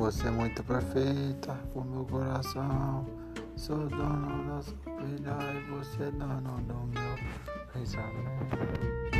Você é muito perfeita, o meu coração. Sou dono da sua vida e você é dono do meu pensamento.